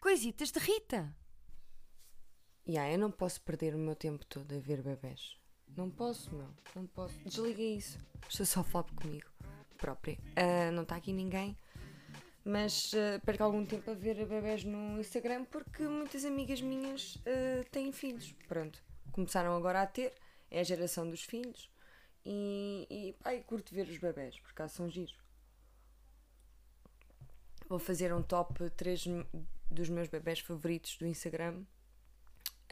Coisitas de Rita. Yeah, eu não posso perder o meu tempo todo a ver bebés. Não posso, meu. Não posso. Desliga isso. Estou só a falar comigo própria. Uh, não está aqui ninguém. Mas uh, perco algum tempo a ver bebés no Instagram porque muitas amigas minhas uh, têm filhos. Pronto. Começaram agora a ter. É a geração dos filhos. E, e ai, curto ver os bebés, porque são giros. Vou fazer um top 3 dos meus bebés favoritos do Instagram.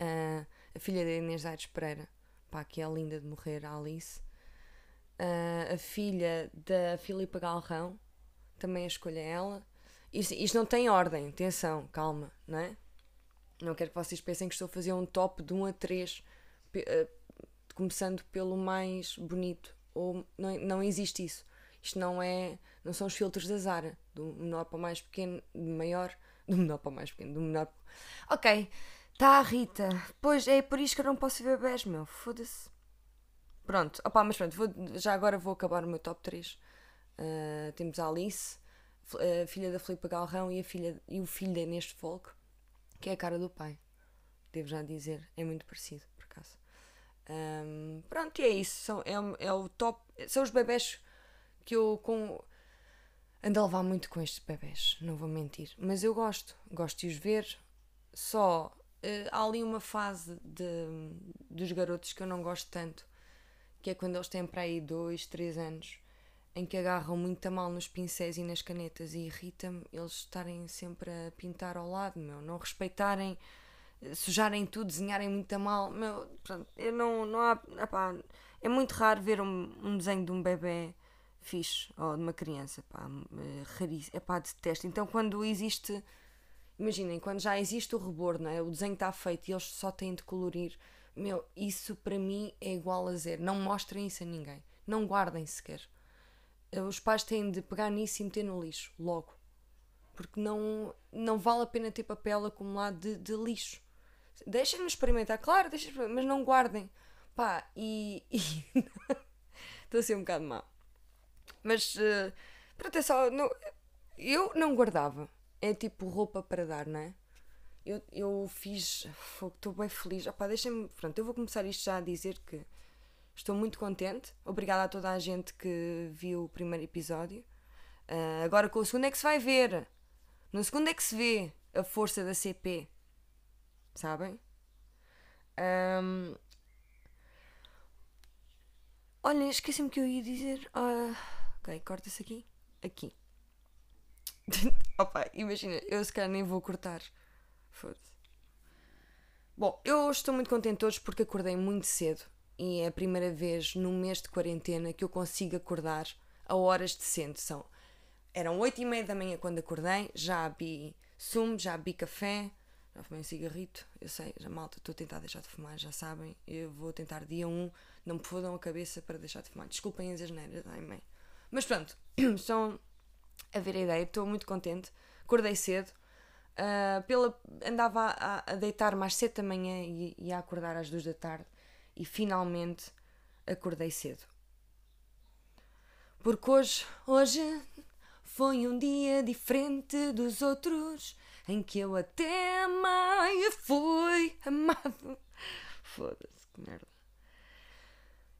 Uh, a filha da Inês Aires Pereira, pá, que é linda de morrer, a Alice. Uh, a filha da Filipa Galrão, também a escolha ela. Isto, isto não tem ordem, atenção, calma, não é? Não quero que vocês pensem que estou a fazer um top de 1 a 3, uh, começando pelo mais bonito. Ou não, não existe isso. Isto não é. Não são os filtros da Zara, do menor para o mais pequeno, do maior, do menor para o mais pequeno, do menor. Ok, tá, Rita. Pois é por isso que eu não posso ver bebés, meu. Foda-se. Pronto, opá, mas pronto, vou, já agora vou acabar o meu top 3. Ah, temos a Alice, a filha da Filipa Galrão e, a filha, e o filho da Inês de Folk, que é a cara do pai. Devo já dizer, é muito parecido, por acaso. Um, pronto, e é isso. São, é, é o top. São os bebés que eu com. Ando a levar muito com estes bebés, não vou mentir. Mas eu gosto, gosto de os ver. Só uh, há ali uma fase de, dos garotos que eu não gosto tanto, que é quando eles têm para aí 2, 3 anos, em que agarram muito a mal nos pincéis e nas canetas e irrita-me eles estarem sempre a pintar ao lado, meu, não respeitarem, eh, sujarem tudo, desenharem muito a mal, meu, pronto, eu não, não há, epá, é muito raro ver um, um desenho de um bebê fixe, ou de uma criança, pá, eh, raríssimo, é pá, detesto. Então quando existe, imaginem, quando já existe o rebordo, é? o desenho está feito e eles só têm de colorir, meu, isso para mim é igual a zero. Não mostrem isso a ninguém, não guardem sequer. Eh, os pais têm de pegar nisso e meter no lixo, logo. Porque não, não vale a pena ter papel acumulado de, de lixo. Deixem-nos experimentar, claro, deixem mas não guardem. Pá, e. Estou a ser um bocado má. Mas, uh, pronto, é só. Não, eu não guardava. É tipo roupa para dar, não é? Eu, eu fiz. Estou bem feliz. Opá, deixem-me. Pronto, eu vou começar isto já a dizer que estou muito contente. Obrigada a toda a gente que viu o primeiro episódio. Uh, agora com o segundo é que se vai ver. No segundo é que se vê a força da CP. Sabem? Um... Olha, esqueci-me que eu ia dizer. Uh... Ok, corta-se aqui. Aqui. Opa, imagina, eu se calhar nem vou cortar. Foda-se. Bom, eu estou muito contente hoje porque acordei muito cedo e é a primeira vez no mês de quarentena que eu consigo acordar a horas decentes. São, eram 8 e meia da manhã quando acordei, já bebi sumo, já bebi café, já fumei um cigarrito. Eu sei, já malta, estou a tentar deixar de fumar, já sabem. Eu vou tentar dia 1, não me fodam a cabeça para deixar de fumar. Desculpem as asneiras, ai mãe. Mas pronto, estão a ver a ideia, estou muito contente. Acordei cedo, uh, pela, andava a, a deitar mais cedo da manhã e, e a acordar às duas da tarde e finalmente acordei cedo. Porque hoje, hoje foi um dia diferente dos outros em que eu até mais fui amado. Foda-se, que merda.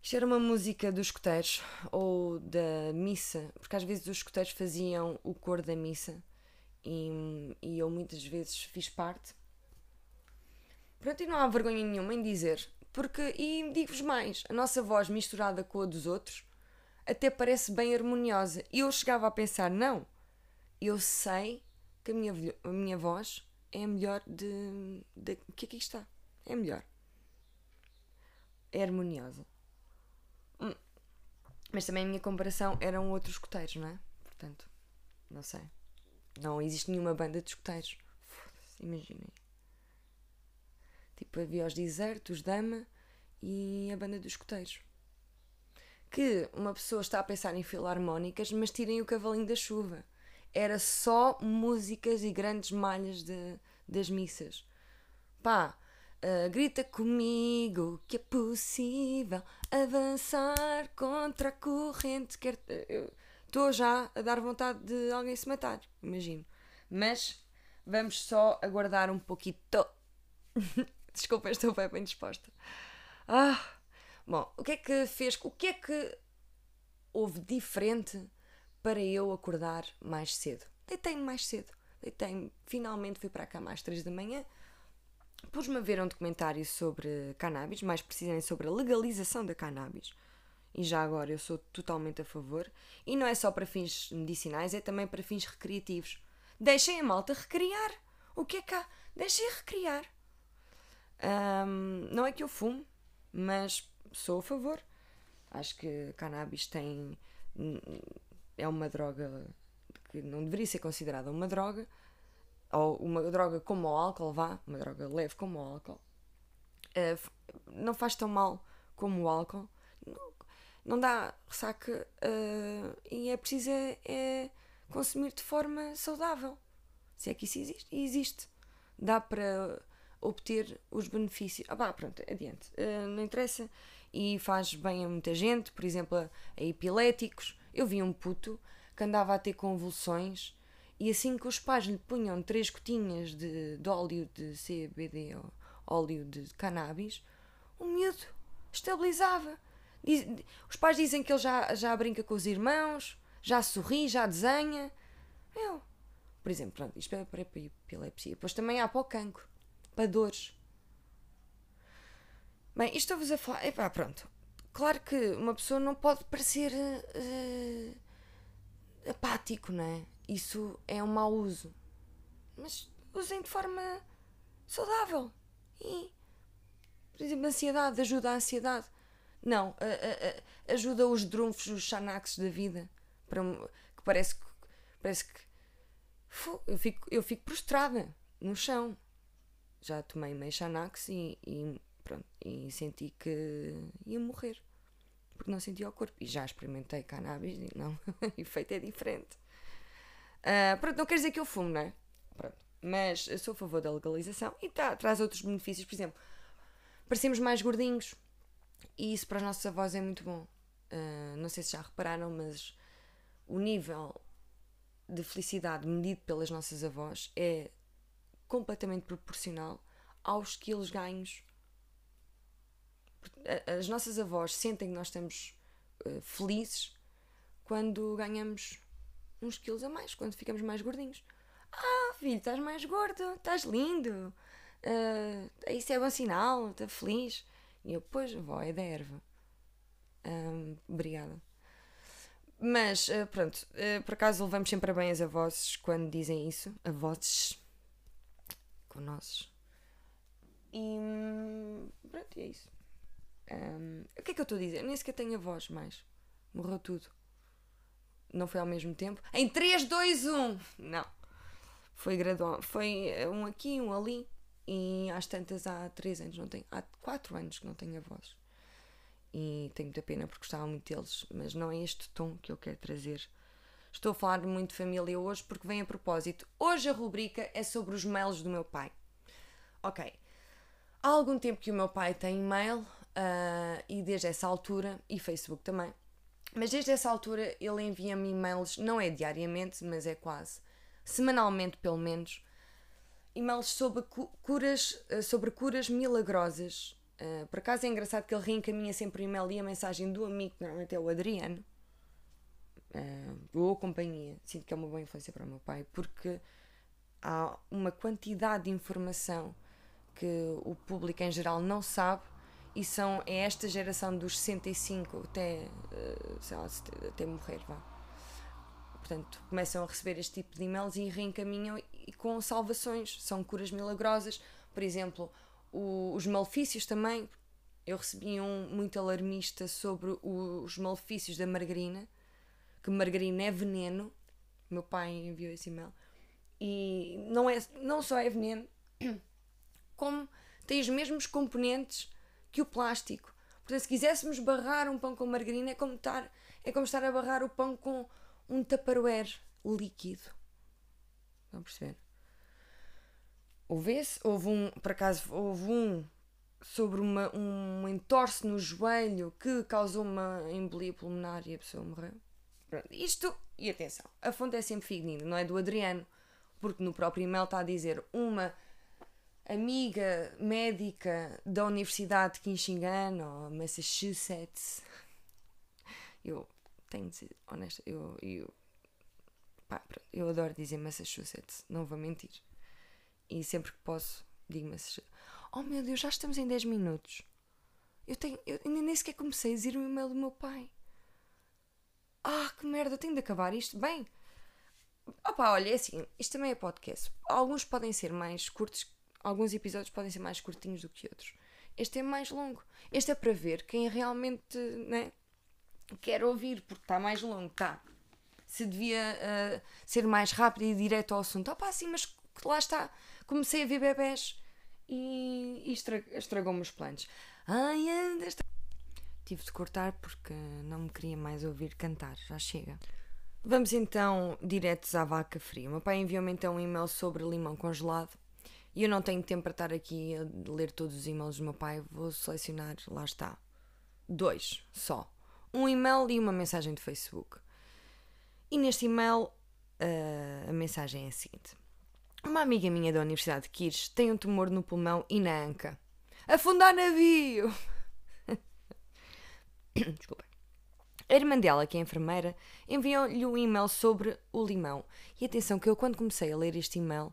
Isto era uma música dos escuteiros ou da missa, porque às vezes os escuteiros faziam o cor da missa e, e eu muitas vezes fiz parte. Pronto, e não há vergonha nenhuma em dizer, porque, e digo-vos mais, a nossa voz misturada com a dos outros até parece bem harmoniosa. E eu chegava a pensar, não, eu sei que a minha, a minha voz é a melhor de, de. Que que está? É melhor. É harmoniosa. Mas também a minha comparação eram outros escuteiros, não é? Portanto, não sei. Não existe nenhuma banda de escuteiros. Imaginem. Tipo, havia os desertos, Dama e a banda dos escuteiros. Que uma pessoa está a pensar em filarmónicas, mas tirem o cavalinho da chuva. Era só músicas e grandes malhas de, das missas. Pá, uh, grita comigo que é possível avançar contra a corrente. Estou já a dar vontade de alguém se matar, imagino. Mas vamos só aguardar um pouquinho. Desculpa, estou bem, bem disposta. Ah, bom, o que é que fez? O que é que houve diferente para eu acordar mais cedo? Deitei-me mais cedo. Deitei-me, finalmente fui para a cama às 3 da manhã. Pus-me a ver um documentário sobre cannabis, mais precisamente sobre a legalização da cannabis. E já agora eu sou totalmente a favor. E não é só para fins medicinais, é também para fins recreativos. Deixem a malta recriar. O que é cá? Deixem recriar. Um, não é que eu fumo, mas sou a favor. Acho que cannabis tem. é uma droga que não deveria ser considerada uma droga, ou uma droga como o álcool, vá, uma droga leve como o álcool. Uh, não faz tão mal como o álcool. Não, não dá ressaca uh, e é preciso é, é consumir de forma saudável. Se é que isso existe, existe. Dá para obter os benefícios. Ah, pá, pronto, adiante. Uh, não interessa. E faz bem a muita gente, por exemplo, a, a epiléticos. Eu vi um puto que andava a ter convulsões e assim que os pais lhe punham três gotinhas de, de óleo de CBD ou óleo de cannabis, o miúdo estabilizava. Diz, os pais dizem que ele já, já brinca com os irmãos, já sorri, já desenha. Eu, por exemplo, pronto, isto é para epilepsia. Depois também há para o cancro para dores. Bem, isto estou-vos a falar. Epá, pronto. Claro que uma pessoa não pode parecer uh, apático, não é? Isso é um mau uso. Mas usem de forma saudável. E, por exemplo, a ansiedade ajuda a ansiedade. Não, ajuda os drunfos, os xanaxes da vida. Para, que parece que. Parece que. Eu fico, eu fico prostrada no chão já tomei meio Xanax e, e, pronto, e senti que ia morrer. Porque não sentia o corpo. E já experimentei cannabis e não, o efeito é diferente. Uh, pronto, não quer dizer que eu fumo, não é? Pronto. Mas sou a favor da legalização e tá, traz outros benefícios. Por exemplo, parecemos mais gordinhos e isso para os nossos avós é muito bom. Uh, não sei se já repararam, mas o nível de felicidade medido pelas nossas avós é completamente proporcional aos quilos ganhos. As nossas avós sentem que nós estamos uh, felizes quando ganhamos uns quilos a mais, quando ficamos mais gordinhos. Ah, filho, estás mais gordo, estás lindo, uh, isso é bom sinal, estás feliz. E eu, pois, vó, é da erva. Um, obrigada. Mas, uh, pronto, uh, por acaso levamos sempre a bem as avós quando dizem isso. Avós nós. E pronto, é isso. Um, o que é que eu estou a dizer? Nem sequer tenho a voz mais. Morreu tudo. Não foi ao mesmo tempo. Em 3, 2, 1! Não. Foi gradual. Foi um aqui, um ali. E às tantas há 3 anos, não tenho. Há 4 anos que não tenho a voz. E tenho muita pena porque gostava muito deles. Mas não é este tom que eu quero trazer Estou a falar muito de família hoje porque vem a propósito. Hoje a rubrica é sobre os mails do meu pai. Ok. Há algum tempo que o meu pai tem e-mail uh, e desde essa altura, e Facebook também, mas desde essa altura ele envia-me e-mails, não é diariamente, mas é quase, semanalmente pelo menos, e-mails sobre curas, uh, sobre curas milagrosas. Uh, por acaso é engraçado que ele reencaminha sempre o e-mail e a mensagem do amigo, que normalmente é o Adriano, boa companhia. Sinto que é uma boa influência para o meu pai, porque há uma quantidade de informação que o público em geral não sabe e são é esta geração dos 65 até, uh, sei lá, até morrer, vá. Portanto, começam a receber este tipo de e-mails e reencaminham e com salvações, são curas milagrosas. Por exemplo, o, os malefícios também. Eu recebi um muito alarmista sobre os malefícios da margarina que margarina é veneno. Meu pai enviou esse e-mail. E não, é, não só é veneno, como tem os mesmos componentes que o plástico. Portanto, se quiséssemos barrar um pão com margarina, é como estar, é como estar a barrar o pão com um tupperware líquido. Estão a perceber? Houve esse, houve um, por acaso, houve um sobre uma, um entorce no joelho que causou uma embolia pulmonar e a pessoa morreu. Pronto, isto, e atenção, a fonte é sempre fidedigna, não é do Adriano, porque no próprio e-mail está a dizer uma amiga médica da Universidade de Michigan ou Massachusetts. Eu tenho de ser honesta, eu, eu, pá, eu adoro dizer Massachusetts, não vou mentir. E sempre que posso, digo Massachusetts. Oh meu Deus, já estamos em 10 minutos. Eu tenho. Eu ainda nem sequer comecei a dizer o e-mail do meu pai. Ah, que merda, tenho de acabar isto. Bem. Opa, olha, é assim, isto também é podcast. Alguns podem ser mais curtos, alguns episódios podem ser mais curtinhos do que outros. Este é mais longo. Este é para ver quem realmente né, quer ouvir, porque está mais longo, tá? Se devia uh, ser mais rápido e direto ao assunto. Opa, sim, mas lá está. Comecei a ver bebés e, e estragou-me os planos. Ai, anda, Tive de cortar porque não me queria mais ouvir cantar, já chega. Vamos então diretos à vaca fria. O meu pai enviou-me então um e-mail sobre limão congelado e eu não tenho tempo para estar aqui a ler todos os e-mails do meu pai. Vou selecionar, lá está, dois só. Um e-mail e uma mensagem de Facebook. E neste e-mail uh, a mensagem é a seguinte: uma amiga minha da Universidade de Quires tem um tumor no pulmão e na anca. Afundar navio! Desculpa. A irmã dela, que é enfermeira, enviou-lhe um e-mail sobre o limão. E atenção, que eu, quando comecei a ler este e-mail,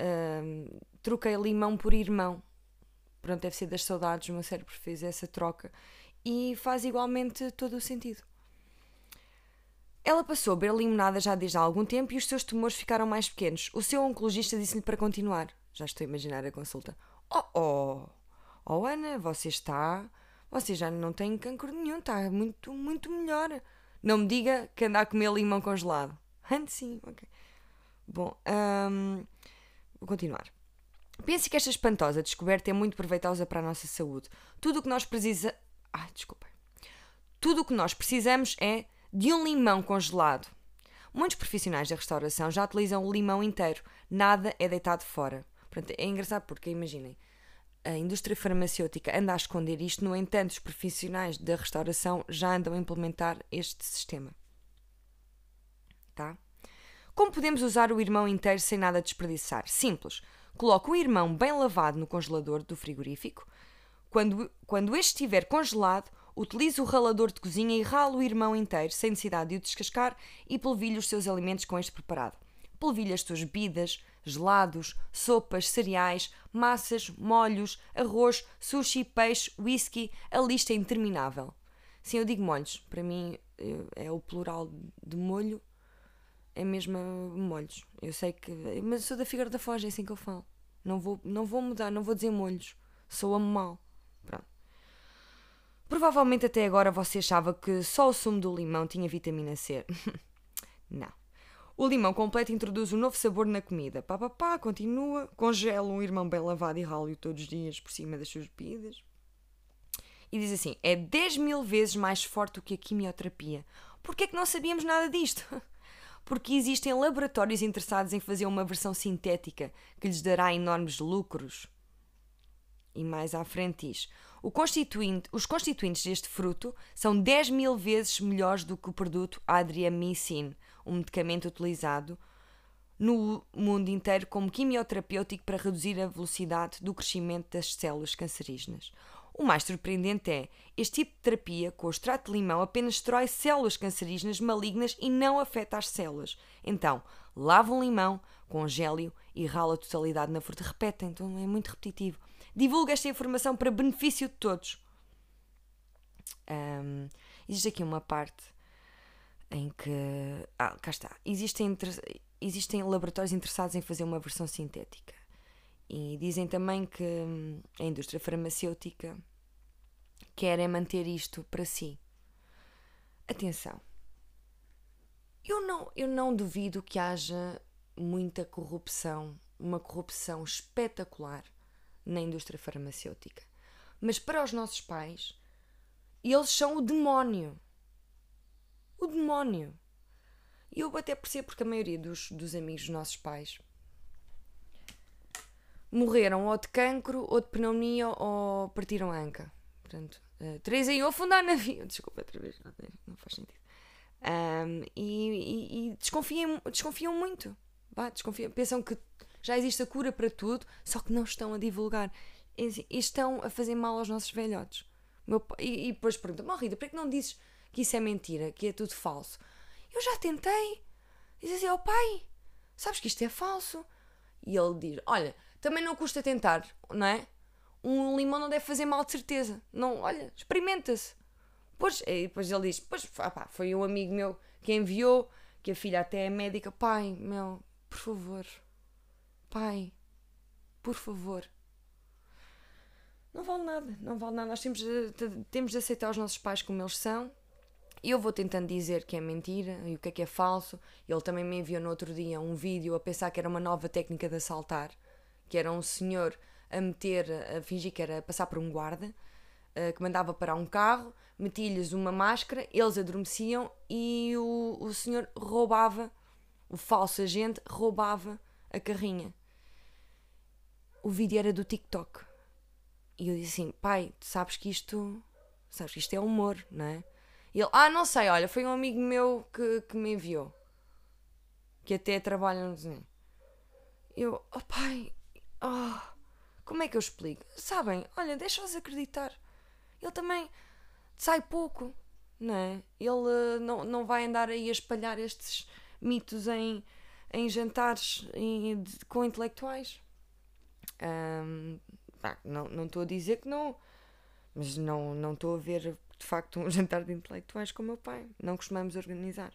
uh, troquei limão por irmão. Pronto, deve ser das saudades, o meu cérebro fez essa troca. E faz igualmente todo o sentido. Ela passou a beber limonada já desde há algum tempo e os seus tumores ficaram mais pequenos. O seu oncologista disse-lhe para continuar. Já estou a imaginar a consulta. Oh, oh, oh Ana, você está. Você já não tem cancro nenhum, está muito, muito melhor. Não me diga que anda a comer limão congelado. Antes sim, ok. Bom, um, vou continuar. Pense que esta espantosa descoberta é muito proveitosa para a nossa saúde. Tudo o que nós precisamos. Ai, desculpem. Tudo o que nós precisamos é de um limão congelado. Muitos profissionais da restauração já utilizam o limão inteiro, nada é deitado fora. Portanto, é engraçado porque, imaginem, a indústria farmacêutica anda a esconder isto, no entanto, os profissionais da restauração já andam a implementar este sistema. Tá? Como podemos usar o irmão inteiro sem nada desperdiçar? Simples. Coloque o irmão bem lavado no congelador do frigorífico. Quando, quando este estiver congelado, Utilize o ralador de cozinha e rala o irmão inteiro, sem necessidade de o descascar, e polvilhe os seus alimentos com este preparado. Polvilhe as suas bebidas, gelados, sopas, cereais, massas, molhos, arroz, sushi, peixe, whisky, a lista é interminável. Sim, eu digo molhos. Para mim é o plural de molho, é mesmo molhos. Eu sei que. Mas eu sou da Figueira da Foz, é assim que eu falo. Não vou, não vou mudar, não vou dizer molhos. Sou mal. Pronto. Provavelmente até agora você achava que só o sumo do limão tinha vitamina C. Não. O limão completo introduz um novo sabor na comida. Pá, pá, pá, continua. Congela um irmão bem lavado e ralo todos os dias por cima das suas bebidas. E diz assim: é 10 mil vezes mais forte do que a quimioterapia. Porquê é que não sabíamos nada disto? Porque existem laboratórios interessados em fazer uma versão sintética que lhes dará enormes lucros. E mais à frente diz: Constituinte, os constituintes deste fruto são 10 mil vezes melhores do que o produto adriamicin, um medicamento utilizado no mundo inteiro como quimioterapêutico para reduzir a velocidade do crescimento das células cancerígenas. O mais surpreendente é, este tipo de terapia com o extrato de limão apenas destrói células cancerígenas malignas e não afeta as células. Então, lava um limão, congele-o e rala a totalidade na fruta. Repetem, então é muito repetitivo. Divulga esta informação para benefício de todos. Um, existe aqui uma parte em que. Ah, cá está. Existem, existem laboratórios interessados em fazer uma versão sintética. E dizem também que hum, a indústria farmacêutica quer é manter isto para si. Atenção. Eu não, eu não duvido que haja muita corrupção, uma corrupção espetacular na indústria farmacêutica. Mas para os nossos pais, eles são o demónio. O demónio. E eu até percebo porque a maioria dos, dos amigos dos nossos pais morreram ou de cancro, ou de pneumonia, ou partiram a anca. Portanto, uh, três em ovo fundar navio. Desculpa, outra vez, não, faz sentido. Um, e, e, e desconfiam, desconfiam muito. Desconfiam, pensam que já existe a cura para tudo, só que não estão a divulgar. E, e estão a fazer mal aos nossos velhotes. E, e depois perguntam: Rita, por que não dizes que isso é mentira, que é tudo falso? Eu já tentei. Diz assim: oh pai, sabes que isto é falso? E ele diz: olha, também não custa tentar, não é? Um limão não deve fazer mal de certeza. Não, olha, experimenta-se. Pois, e depois ele diz: Pois, foi um amigo meu que enviou, que a filha até é médica. Pai, meu, por favor, pai, por favor. Não vale nada, não vale nada. Nós temos temos de aceitar os nossos pais como eles são. Eu vou tentando dizer que é mentira e o que é que é falso. Ele também me enviou no outro dia um vídeo a pensar que era uma nova técnica de assaltar, que era um senhor a meter, a fingir que era passar por um guarda, uh, que mandava parar um carro, metia-lhes uma máscara, eles adormeciam e o, o senhor roubava, o falso agente roubava a carrinha. O vídeo era do TikTok. E eu disse assim: pai, tu sabes que isto. Sabes que isto é humor, não é? Ele: ah, não sei, olha, foi um amigo meu que, que me enviou. Que até trabalha no desenho. Eu: oh pai, oh, como é que eu explico? Sabem, olha, deixa-os acreditar. Ele também sai pouco, não é? Ele uh, não, não vai andar aí a espalhar estes mitos em, em jantares em, de, com intelectuais. Um, não estou a dizer que não, mas não estou a ver de facto um jantar de intelectuais com o meu pai. Não costumamos organizar.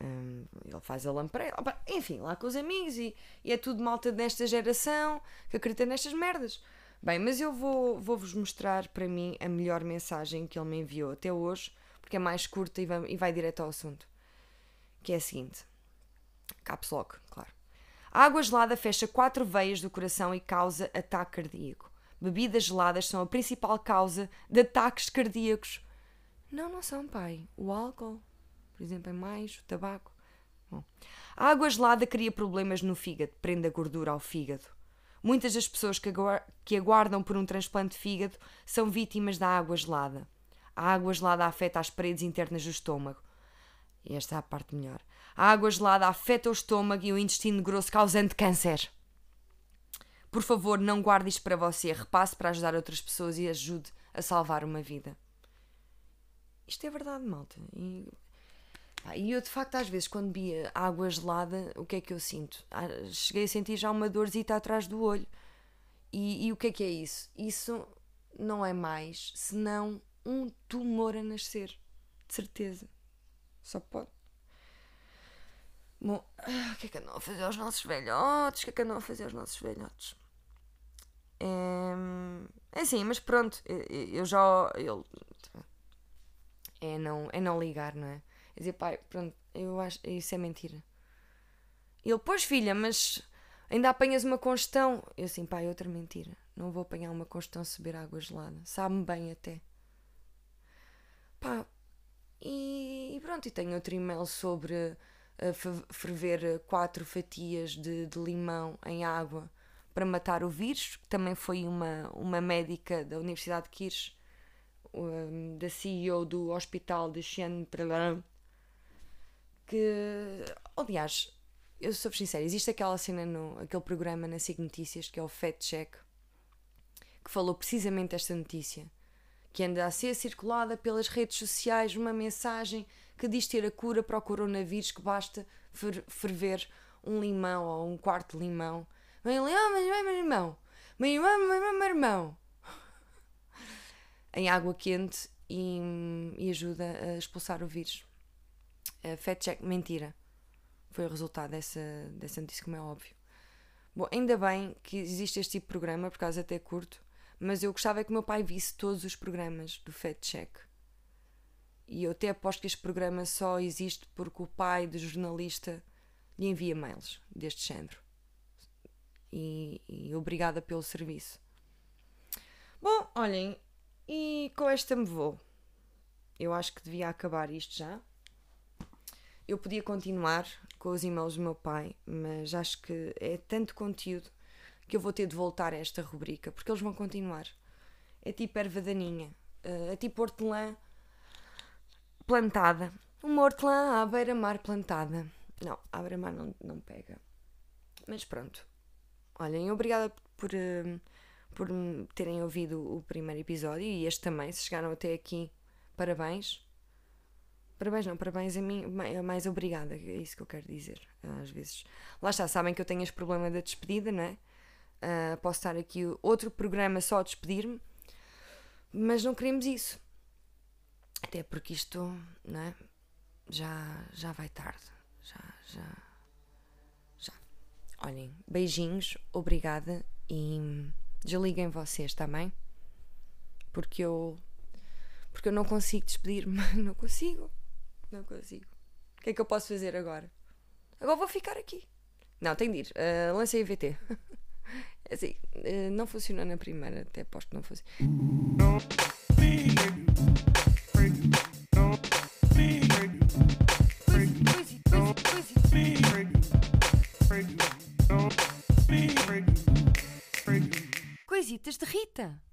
Um, ele faz a lampreia, enfim, lá com os amigos e, e, é tudo malta desta geração que acredita nestas merdas. Bem, mas eu vou, vou-vos mostrar para mim a melhor mensagem que ele me enviou até hoje, porque é mais curta e vai, e vai direto ao assunto. Que é a seguinte: Caps Lock, claro. A água gelada fecha quatro veias do coração e causa ataque cardíaco. Bebidas geladas são a principal causa de ataques cardíacos. Não, não são, pai. O álcool, por exemplo, é mais, o tabaco. Bom, a água gelada cria problemas no fígado, prende a gordura ao fígado. Muitas das pessoas que aguardam por um transplante de fígado são vítimas da água gelada. A água gelada afeta as paredes internas do estômago. Esta é a parte melhor. A água gelada afeta o estômago e o intestino grosso, causando câncer. Por favor, não guarde isto para você. Repasse para ajudar outras pessoas e ajude a salvar uma vida. Isto é verdade, malta. E, e eu, de facto, às vezes, quando bebia água gelada, o que é que eu sinto? Ah, cheguei a sentir já uma dorzita atrás do olho. E, e o que é que é isso? Isso não é mais senão um tumor a nascer. De certeza. Só pode. Bom, ah, o que é que andam a fazer aos nossos velhotes? O que é que andam a fazer aos nossos velhotes? É, assim, mas pronto, eu já. Eu, é, não, é não ligar, não é? É dizer, pai, pronto, eu acho. Isso é mentira. E ele, pois filha, mas ainda apanhas uma congestão. Eu assim, pai, outra mentira. Não vou apanhar uma congestão se beber água gelada. Sabe-me bem até. Pá, e, pronto, e tenho outro e-mail sobre ferver quatro fatias de, de, limão em água para matar o vírus, que também foi uma, uma médica da Universidade de Kirch, um, da CEO do Hospital de Chien-Prelin, que, aliás, eu sou sincera, existe aquela cena, no, aquele programa na SIG Notícias, que é o Fact Check, que falou precisamente esta notícia, que anda a ser circulada pelas redes sociais uma mensagem que diz ter a cura para o coronavírus que basta ferver um limão ou um quarto de limão. Vem ali, ah, mas meu irmão, meu irmão, meu irmão, em água quente e, e, ajuda a expulsar o vírus. Uh, check, mentira. Foi o resultado dessa, dessa notícia, como é óbvio. Bom, ainda bem que existe este tipo de programa, por causa até curto, mas eu gostava que o meu pai visse todos os programas do Fat Check e eu até aposto que este programa só existe porque o pai do jornalista lhe envia mails deste género. E, e obrigada pelo serviço. Bom, olhem, e com esta me vou. Eu acho que devia acabar isto já. Eu podia continuar com os e-mails do meu pai, mas acho que é tanto conteúdo que eu vou ter de voltar a esta rubrica, porque eles vão continuar. É tipo erva daninha, uh, é tipo hortelã plantada. Uma hortelã à beira-mar plantada. Não, à beira-mar não, não pega. Mas pronto. Olhem, obrigada por, uh, por terem ouvido o primeiro episódio e este também. Se chegaram até aqui, parabéns. Parabéns, não, parabéns a mim, mais obrigada, é isso que eu quero dizer. Às vezes, lá está, sabem que eu tenho este problema da despedida, não é? Uh, posso estar aqui outro programa só a despedir-me, mas não queremos isso. Até porque isto, não é? Já, já vai tarde. Já. Já. Olhem, beijinhos, obrigada e desliguem vocês também. Porque eu. Porque eu não consigo despedir-me. Não consigo. Não consigo. O que é que eu posso fazer agora? Agora vou ficar aqui. Não, tenho de ir. Uh, lancei a VT. É assim, uh, não funciona na primeira, até aposto que não funciona. Coisitas de Rita.